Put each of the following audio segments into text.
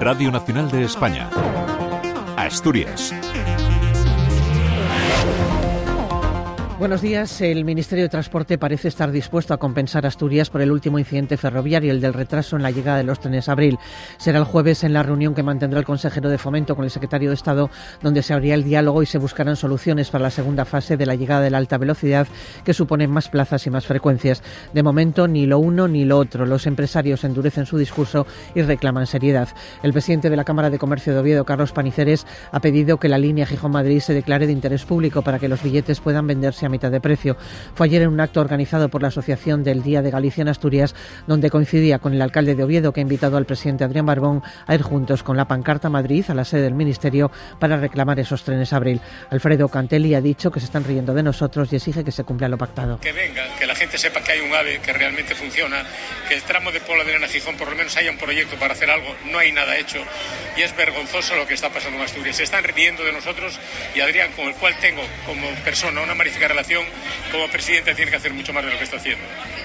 Radio Nacional de España. Asturias. Buenos días. El Ministerio de Transporte parece estar dispuesto a compensar a Asturias por el último incidente ferroviario, el del retraso en la llegada de los trenes abril. Será el jueves en la reunión que mantendrá el consejero de Fomento con el secretario de Estado, donde se abrirá el diálogo y se buscarán soluciones para la segunda fase de la llegada de la alta velocidad, que supone más plazas y más frecuencias. De momento, ni lo uno ni lo otro. Los empresarios endurecen su discurso y reclaman seriedad. El presidente de la Cámara de Comercio de Oviedo, Carlos Paniceres, ha pedido que la línea Gijón-Madrid se declare de interés público para que los billetes puedan venderse a mitad de precio. Fue ayer en un acto organizado por la Asociación del Día de Galicia en Asturias, donde coincidía con el alcalde de Oviedo, que ha invitado al presidente Adrián Barbón a ir juntos con la pancarta Madrid, a la sede del Ministerio, para reclamar esos trenes abril. Alfredo Cantelli ha dicho que se están riendo de nosotros y exige que se cumpla lo pactado. Que venga, que la gente sepa que hay un AVE que realmente funciona, que el tramo de Puebla de Arena Gijón por lo menos haya un proyecto para hacer algo, no hay nada hecho y es vergonzoso lo que está pasando en Asturias. Se están riendo de nosotros y Adrián, con el cual tengo como persona una magnífica relación, como presidente tiene que hacer mucho más de lo que está haciendo.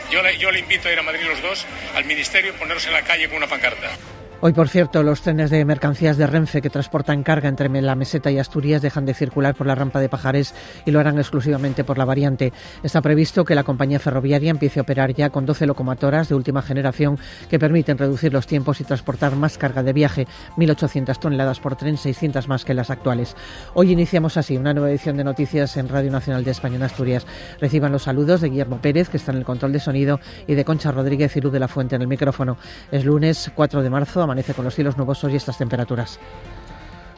Yo le, invito a ir a Madrid los dos, al ministerio, y ponerse en la calle con una pancarta. Hoy, por cierto, los trenes de mercancías de Renfe que transportan carga entre la meseta y Asturias dejan de circular por la rampa de Pajares y lo harán exclusivamente por la variante. Está previsto que la compañía ferroviaria empiece a operar ya con 12 locomotoras de última generación que permiten reducir los tiempos y transportar más carga de viaje, 1.800 toneladas por tren, 600 más que las actuales. Hoy iniciamos así una nueva edición de noticias en Radio Nacional de España en Asturias. Reciban los saludos de Guillermo Pérez, que está en el control de sonido, y de Concha Rodríguez y Luz de la Fuente en el micrófono. Es lunes 4 de marzo, amanece con los cielos nubosos y estas temperaturas.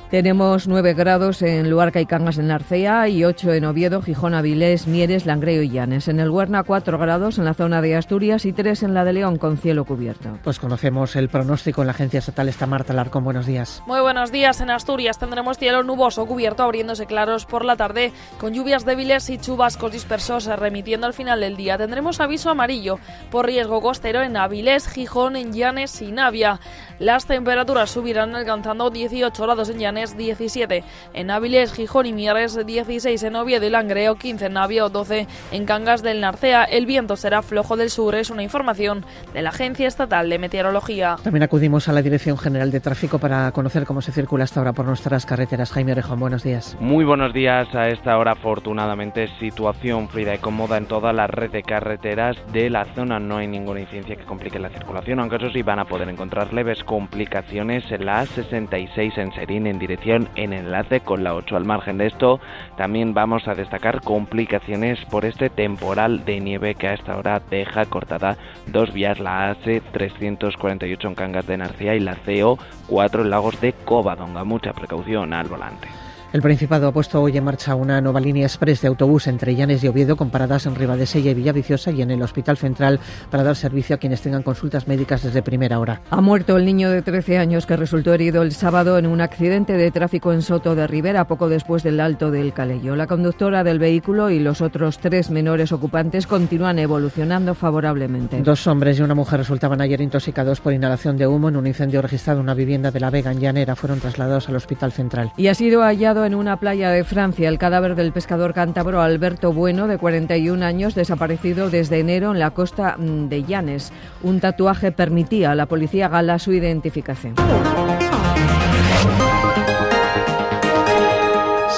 Tenemos 9 grados en Luarca y Cangas en Narcea y 8 en Oviedo, Gijón, Avilés, Mieres, Langreo y Llanes. En el Huerna 4 grados en la zona de Asturias y 3 en la de León con cielo cubierto. Pues conocemos el pronóstico en la agencia estatal. Está Marta Larcón. Buenos días. Muy buenos días. En Asturias tendremos cielo nuboso cubierto abriéndose claros por la tarde con lluvias débiles y chubascos dispersos remitiendo al final del día. Tendremos aviso amarillo por riesgo costero en Avilés, Gijón, en Llanes y Navia. Las temperaturas subirán alcanzando 18 grados en Llanes 17 en Áviles, Gijón y Mieres, 16 en Oviedo y Langreo, 15 en Navio, 12 en Cangas del Narcea. El viento será flojo del sur, es una información de la Agencia Estatal de Meteorología. También acudimos a la Dirección General de Tráfico para conocer cómo se circula hasta ahora por nuestras carreteras. Jaime Rejón, buenos días. Muy buenos días. A esta hora, afortunadamente, situación fluida y cómoda en toda la red de carreteras de la zona. No hay ninguna incidencia que complique la circulación, aunque eso sí van a poder encontrar leves complicaciones en la A66 en Serín en en enlace con la 8. Al margen de esto, también vamos a destacar complicaciones por este temporal de nieve que a esta hora deja cortada dos vías, la AC 348 en Cangas de Narcea y la CO 4 en Lagos de Covadonga. Mucha precaución al volante. El Principado ha puesto hoy en marcha una nueva línea express de autobús entre Llanes y Oviedo con paradas en Ribadesella y Villaviciosa y en el Hospital Central para dar servicio a quienes tengan consultas médicas desde primera hora. Ha muerto el niño de 13 años que resultó herido el sábado en un accidente de tráfico en Soto de Rivera poco después del alto del Calello. La conductora del vehículo y los otros tres menores ocupantes continúan evolucionando favorablemente. Dos hombres y una mujer resultaban ayer intoxicados por inhalación de humo en un incendio registrado en una vivienda de La Vega en Llanera. Fueron trasladados al Hospital Central. Y ha sido hallado en una playa de Francia el cadáver del pescador cántabro Alberto Bueno, de 41 años, desaparecido desde enero en la costa mm, de Llanes. Un tatuaje permitía a la policía gala su identificación.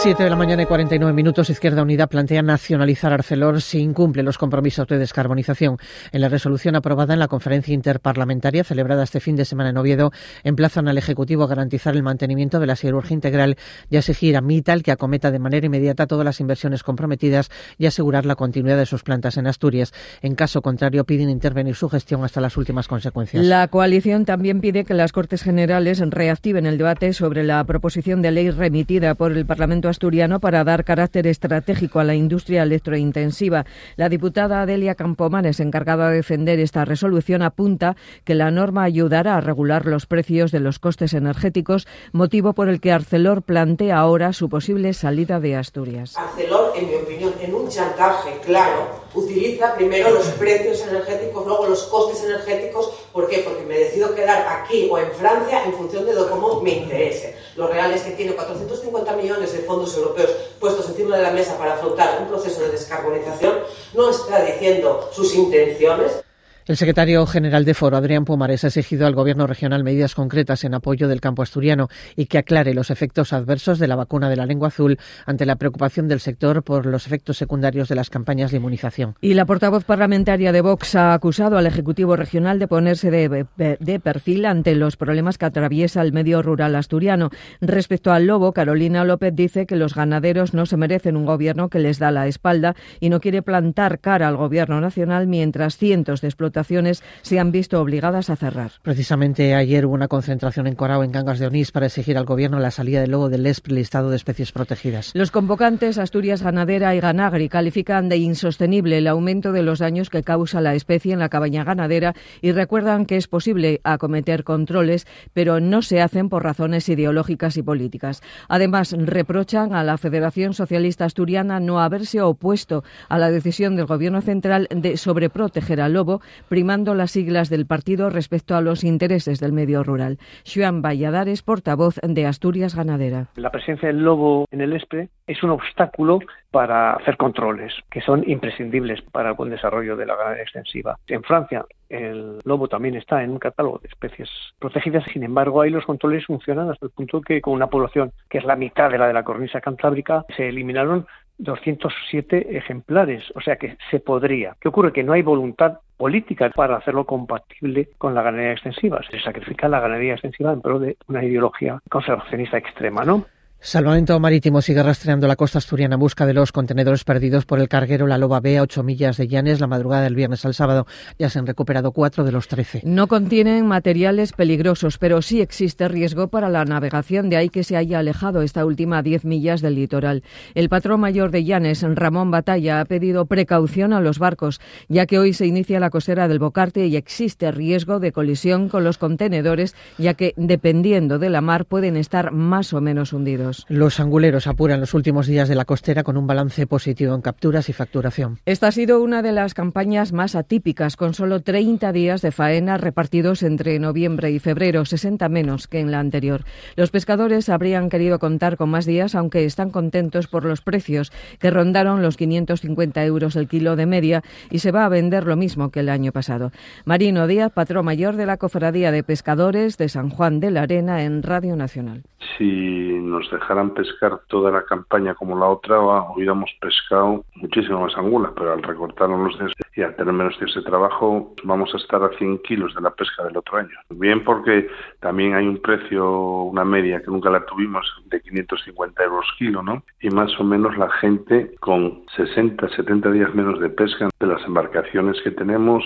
7 de la mañana y 49 minutos, Izquierda Unida plantea nacionalizar Arcelor si incumple los compromisos de descarbonización. En la resolución aprobada en la conferencia interparlamentaria celebrada este fin de semana en Oviedo, emplazan al Ejecutivo a garantizar el mantenimiento de la siderurgia integral y a exigir a Mital que acometa de manera inmediata todas las inversiones comprometidas y asegurar la continuidad de sus plantas en Asturias. En caso contrario, piden intervenir su gestión hasta las últimas consecuencias. La coalición también pide que las Cortes Generales reactiven el debate sobre la proposición de ley remitida por el Parlamento asturiano para dar carácter estratégico a la industria electrointensiva. La diputada Adelia Campomanes, encargada de defender esta resolución, apunta que la norma ayudará a regular los precios de los costes energéticos, motivo por el que Arcelor plantea ahora su posible salida de Asturias. Arcelor, en mi opinión, en un chantaje claro, utiliza primero los precios energéticos, luego los costes energéticos. ¿Por qué? Porque me decido quedar aquí o en Francia en función de cómo me interese. Lo real es que tiene 450 millones de fondos europeos puestos encima de la mesa para afrontar un proceso de descarbonización. No está diciendo sus intenciones. El secretario general de Foro, Adrián Pumares, ha exigido al Gobierno regional medidas concretas en apoyo del campo asturiano y que aclare los efectos adversos de la vacuna de la lengua azul ante la preocupación del sector por los efectos secundarios de las campañas de inmunización. Y la portavoz parlamentaria de Vox ha acusado al Ejecutivo regional de ponerse de, perfil ante los problemas que atraviesa el medio rural asturiano. Respecto al lobo, Carolina López dice que los ganaderos no se merecen un gobierno que les da la espalda y no quiere plantar cara al Gobierno nacional mientras cientos de explotaciones se han visto obligadas a cerrar. Precisamente ayer hubo una concentración en Corao, en Cangas de Onís, para exigir al Gobierno la salida del lobo del ESP, listado de especies protegidas. Los convocantes, Asturias Ganadera y Ganagri, califican de insostenible el aumento de los daños que causa la especie en la cabaña ganadera y recuerdan que es posible acometer controles, pero no se hacen por razones ideológicas y políticas. Además, reprochan a la Federación Socialista Asturiana no haberse opuesto a la decisión del Gobierno central de sobreproteger al lobo, primando las siglas del partido respecto a los intereses del medio rural. Juan Valladares, portavoz de Asturias Ganadera. La presencia del lobo en el ESPRE es un obstáculo para hacer controles que son imprescindibles para el buen desarrollo de la ganadería extensiva. En Francia el lobo también está en un catálogo de especies protegidas, sin embargo ahí los controles funcionan hasta el punto que con una población que es la mitad de la de la cornisa cantábrica se eliminaron 207 ejemplares, o sea que se podría. ¿Qué ocurre? Que no hay voluntad política para hacerlo compatible con la ganadería extensiva. Se sacrifica la ganadería extensiva en pro de una ideología conservacionista extrema, ¿no? Salvamento Marítimo sigue rastreando la costa asturiana en busca de los contenedores perdidos por el carguero La Loba B a 8 millas de Llanes la madrugada del viernes al sábado. Ya se han recuperado cuatro de los 13. No contienen materiales peligrosos, pero sí existe riesgo para la navegación, de ahí que se haya alejado esta última 10 millas del litoral. El patrón mayor de Llanes, Ramón Batalla, ha pedido precaución a los barcos, ya que hoy se inicia la costera del Bocarte y existe riesgo de colisión con los contenedores, ya que dependiendo de la mar pueden estar más o menos hundidos. Los anguleros apuran los últimos días de la costera con un balance positivo en capturas y facturación. Esta ha sido una de las campañas más atípicas, con solo 30 días de faena repartidos entre noviembre y febrero, 60 menos que en la anterior. Los pescadores habrían querido contar con más días, aunque están contentos por los precios, que rondaron los 550 euros el kilo de media y se va a vender lo mismo que el año pasado. Marino Díaz, patrón mayor de la Cofradía de Pescadores de San Juan de la Arena en Radio Nacional. Si nos dejaran pescar toda la campaña como la otra, hubiéramos pescado muchísimas más angulas, pero al recortar los días y al tener menos días de trabajo, vamos a estar a 100 kilos de la pesca del otro año. Bien porque también hay un precio, una media que nunca la tuvimos, de 550 euros kilo, ¿no? Y más o menos la gente con 60, 70 días menos de pesca de las embarcaciones que tenemos,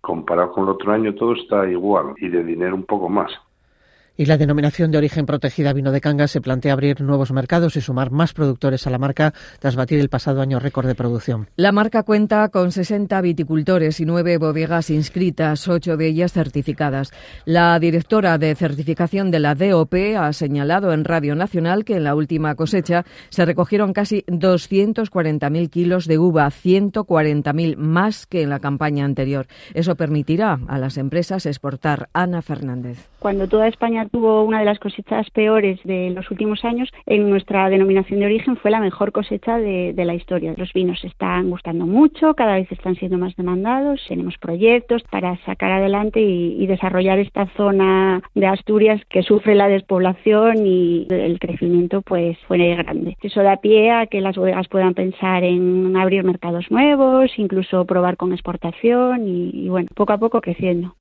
comparado con el otro año, todo está igual y de dinero un poco más. Y la denominación de origen protegida vino de Cangas se plantea abrir nuevos mercados y sumar más productores a la marca tras batir el pasado año récord de producción. La marca cuenta con 60 viticultores y nueve bodegas inscritas, ocho de ellas certificadas. La directora de certificación de la DOP ha señalado en Radio Nacional que en la última cosecha se recogieron casi 240.000 kilos de uva, 140.000 más que en la campaña anterior. Eso permitirá a las empresas exportar. Ana Fernández. Cuando toda España tuvo una de las cosechas peores de los últimos años, en nuestra denominación de origen fue la mejor cosecha de, la historia. Los vinos están gustando mucho, cada vez están siendo más demandados, tenemos proyectos para sacar adelante y, desarrollar esta zona de Asturias que sufre la despoblación y el crecimiento pues fue grande. Eso da pie a que las bodegas puedan pensar en abrir mercados nuevos, incluso probar con exportación y, y bueno, poco a poco creciendo.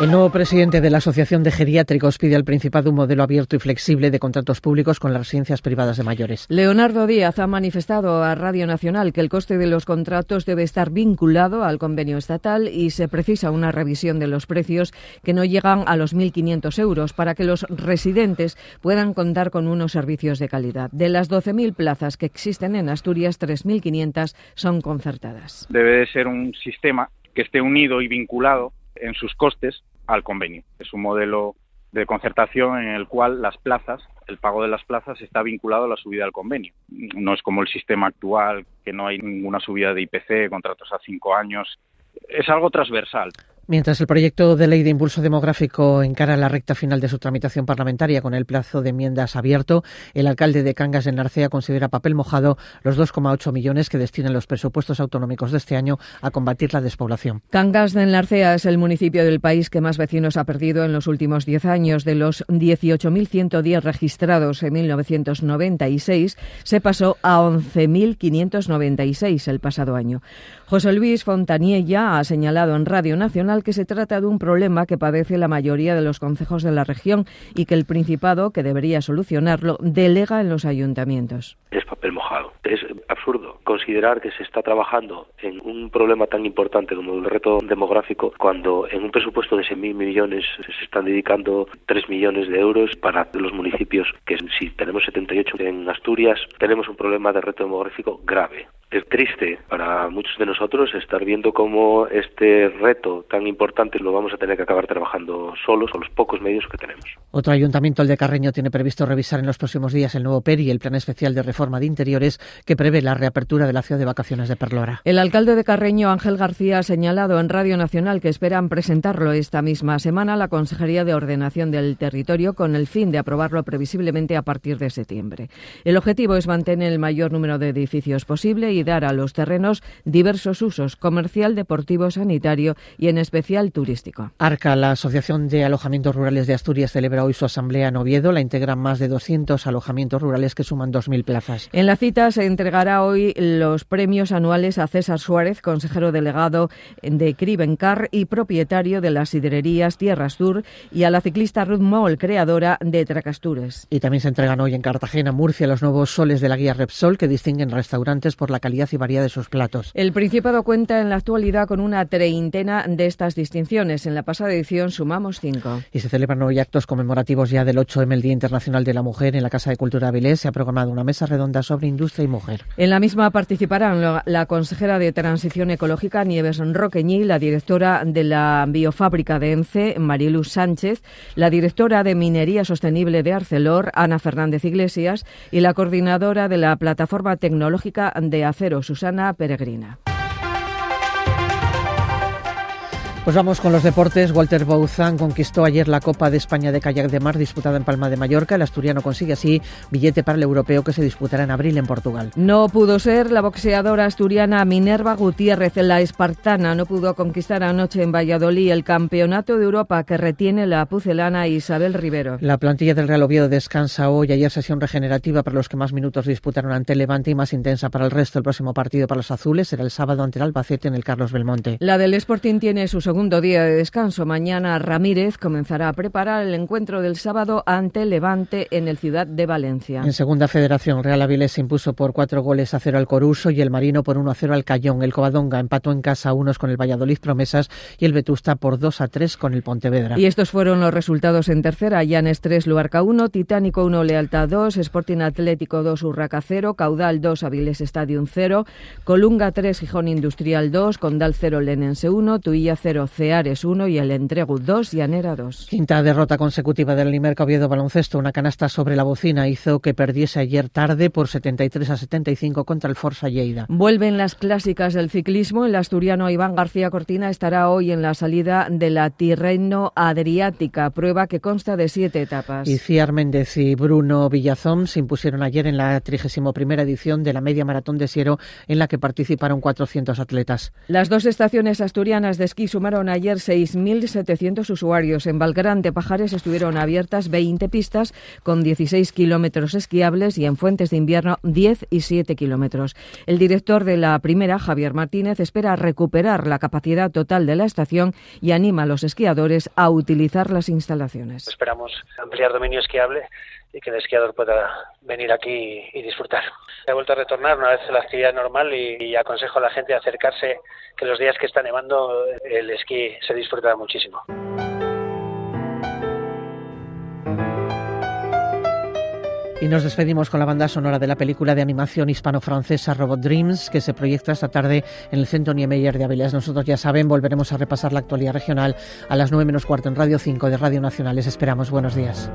El nuevo presidente de la Asociación de Geriátricos pide al Principado un modelo abierto y flexible de contratos públicos con las residencias privadas de mayores. Leonardo Díaz ha manifestado a Radio Nacional que el coste de los contratos debe estar vinculado al convenio estatal y se precisa una revisión de los precios que no llegan a los 1.500 euros para que los residentes puedan contar con unos servicios de calidad. De las 12.000 plazas que existen en Asturias, 3.500 son concertadas. Debe de ser un sistema que esté unido y vinculado en sus costes al convenio. Es un modelo de concertación en el cual las plazas, el pago de las plazas está vinculado a la subida del convenio. No es como el sistema actual, que no hay ninguna subida de IPC, contratos a cinco años. Es algo transversal. Mientras el proyecto de ley de impulso demográfico encara la recta final de su tramitación parlamentaria con el plazo de enmiendas abierto, el alcalde de Cangas de Narcea considera papel mojado los 2,8 millones que destinan los presupuestos autonómicos de este año a combatir la despoblación. Cangas de Narcea es el municipio del país que más vecinos ha perdido en los últimos 10 años. De los 18.110 registrados en 1996, se pasó a 11.596 el pasado año. José Luis Fontaniella ha señalado en Radio Nacional que se trata de un problema que padece la mayoría de los concejos de la región y que el Principado, que debería solucionarlo, delega en los ayuntamientos. Es papel mojado. Es absurdo considerar que se está trabajando en un problema tan importante como el reto demográfico cuando en un presupuesto de 6.000 millones se están dedicando 3 millones de euros para los municipios que si tenemos 78 en Asturias tenemos un problema de reto demográfico grave. Es triste para muchos de nosotros estar viendo cómo este reto tan importante lo vamos a tener que acabar trabajando solos con los pocos medios que tenemos. Otro ayuntamiento, el de Carreño, tiene previsto revisar en los próximos días el nuevo PERI, el Plan Especial de Reforma de Interiores, que prevé la reapertura de la ciudad de vacaciones de Perlora. El alcalde de Carreño, Ángel García, ha señalado en Radio Nacional que esperan presentarlo esta misma semana a la Consejería de Ordenación del Territorio con el fin de aprobarlo previsiblemente a partir de septiembre. El objetivo es mantener el mayor número de edificios posible y dar a los terrenos diversos usos, comercial, deportivo, sanitario y en especial turístico. ARCA, la Asociación de Alojamientos Rurales de Asturias, celebra hoy su asamblea en Oviedo. La integran más de 200 alojamientos rurales que suman 2.000 plazas. En la cita se entregará hoy los premios anuales a César Suárez, consejero delegado de Cribencar y propietario de las sidrerías Tierras Sur, y a la ciclista Ruth Moll, creadora de Tracastures. Y también se entregan hoy en Cartagena, Murcia, los nuevos soles de la guía Repsol, que distinguen restaurantes por la calidad y variedad de sus platos. El Principado cuenta en la actualidad con una treintena de estas distinciones. En la pasada edición sumamos cinco. Y se celebran hoy actos conmemorativos ya del 8M, el Día Internacional de la Mujer. En la Casa de Cultura Avilés se ha programado una mesa redonda sobre industria y mujer. En la misma participarán la consejera de Transición Ecológica, Nieves Roqueñí, la directora de la biofábrica de ENCE, Mariluz Sánchez, la directora de Minería Sostenible de Arcelor, Ana Fernández Iglesias, y la coordinadora de la Plataforma Tecnológica de Acero, Susana Peregrina. Pues vamos con los deportes. Walter Bouzán conquistó ayer la Copa de España de Kayak de Mar disputada en Palma de Mallorca. El asturiano consigue así billete para el europeo que se disputará en abril en Portugal. No pudo ser la boxeadora asturiana Minerva Gutiérrez, la espartana. No pudo conquistar anoche en Valladolid el campeonato de Europa que retiene la pucelana Isabel Rivero. La plantilla del Real Oviedo descansa hoy. Ayer sesión regenerativa para los que más minutos disputaron ante Levante y más intensa para el resto. El próximo partido para los azules será el sábado ante el Albacete en el Carlos Belmonte. La del Sporting tiene su segundo día de descanso. Mañana Ramírez comenzará a preparar el encuentro del sábado ante Levante en el Ciudad de Valencia. En segunda federación, Real Avilés se impuso por cuatro goles a cero al Coruso y el Marino por uno a cero al Cayón. El Covadonga empató en casa a unos con el Valladolid Promesas y el Vetusta por dos a tres con el Pontevedra. Y estos fueron los resultados en tercera. Llanes 3, Luarca 1, Titánico 1, Lealtad 2, Sporting Atlético 2, Urraca 0, Caudal 2, Avilés Stadium 0, Colunga 3, Gijón Industrial 2, Condal 0, Lenense 1, Tuilla 0, CEA 1 y el Entregu 2, Llanera 2. Quinta derrota consecutiva del Limerca Oviedo Baloncesto. Una canasta sobre la bocina hizo que perdiese ayer tarde por 73 a 75 contra el Forza Lleida. Vuelven las clásicas del ciclismo. El asturiano Iván García Cortina estará hoy en la salida de la Tirreno Adriática, prueba que consta de siete etapas. Iciar Méndez y Bruno Villazón se impusieron ayer en la 31 edición de la Media Maratón de Siero, en la que participaron 400 atletas. Las dos estaciones asturianas de esquí sumaron ayer 6.700 usuarios. En Valgrán de Pajares estuvieron abiertas 20 pistas con 16 kilómetros esquiables y en Fuentes de Invierno 10 y 7 kilómetros. El director de la primera, Javier Martínez, espera recuperar la capacidad total de la estación y anima a los esquiadores a utilizar las instalaciones. Esperamos ampliar dominio esquiable y que el esquiador pueda venir aquí y disfrutar. He vuelto a retornar una vez la actividad normal y, aconsejo a la gente acercarse, que los días que está nevando el esquí se disfruta muchísimo. Y nos despedimos con la banda sonora de la película de animación hispano-francesa Robot Dreams, que se proyecta esta tarde en el Centro Niemeyer de Avilés. Nosotros ya saben, volveremos a repasar la actualidad regional a las 9 menos cuarto en Radio 5 de Radio Nacional. Les esperamos. Buenos días.